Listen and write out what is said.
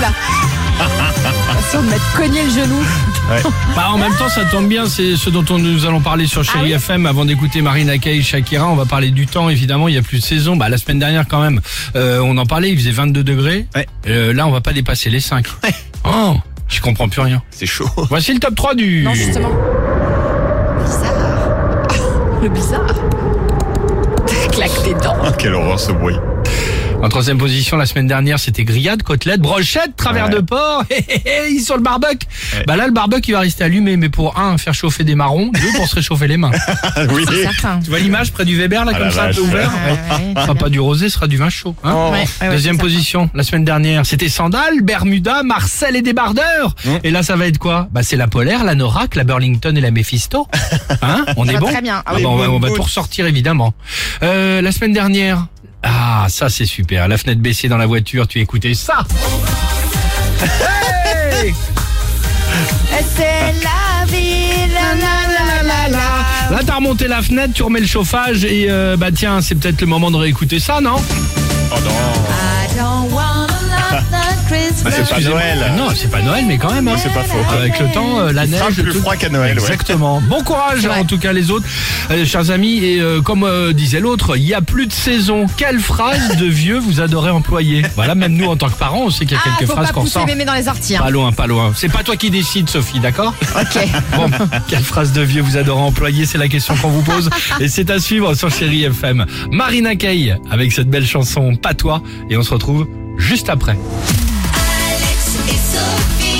là. Façon de m'être cogné le genou. Bah, en même temps, ça tombe bien, c'est ce dont on, nous allons parler sur Chéri Ah oui FM avant d'écouter Marina Kaye, Shakira. On va parler du temps, évidemment, il y a plus de saison. Bah, la semaine dernière, quand même, euh, on en parlait, il faisait 22 degrés. Ouais. Euh, là, on va pas dépasser les 5. Oh, je comprends plus rien. C'est chaud. Voici le top 3 du... Non, justement. Bizarre. Le bizarre. Claque tes dents. Oh, quelle horreur ce bruit. En troisième position, la semaine dernière, c'était grillade, côtelette, brochette, travers Ouais. de porc, hé, hé, hé, ils sur le barbecue. Ouais. Bah là, le barbecue, il va rester allumé, mais pour un, faire chauffer des marrons, deux, pour se réchauffer les mains. oui. C'est certain. Tu vois l'image près du Weber, là, Ah comme ça, un peu vache. ouvert Ouais, ouais. Ce sera pas du rosé, ce sera du vin chaud. hein. Oh. Ouais, ouais, ouais, Deuxième position, la semaine dernière, c'était Sandales, Bermuda, Marcel et débardeurs. Mmh. Et là, ça va être quoi? Bah, c'est la Polaire, la Norac, la Burlington et la Mephisto. Hein? On est va bon? très bien. Ah Ah bah, on va, on va Bonne tout ressortir, évidemment. Euh, la semaine dernière, ah, ça c'est super. La fenêtre baissée dans la voiture, tu écoutais ça Hey C'est la vie, la la la la la. Là, t'as remonté la fenêtre, tu remets le chauffage et euh, bah tiens, c'est peut-être le moment de réécouter ça, non? Oh non. I don't c'est pas Excusez-moi. Noël. Non, c'est pas Noël, mais quand même. hein. C'est pas faux. Avec le temps, euh, la Il fera neige, plus tout- froid qu'à Noël, ouais. Exactement. Bon courage, en tout cas les autres, Euh, chers amis. Et euh, comme euh, disait l'autre, il y a plus de saison. Quelle phrase de vieux vous adorez employer? Voilà, même nous en tant que parents, on sait qu'il y a Ah, quelques faut phrases pas qu'on pousser sort. mémé dans les orties. hein. Pas loin, pas loin. C'est pas toi qui décides, Sophie, d'accord? Ok. Bon, quelle phrase de vieux vous adorez employer? C'est la question qu'on vous pose. Et c'est à suivre sur Chéri FM. Marina Kaye avec cette belle chanson Pas toi. Et on se retrouve juste après. it's so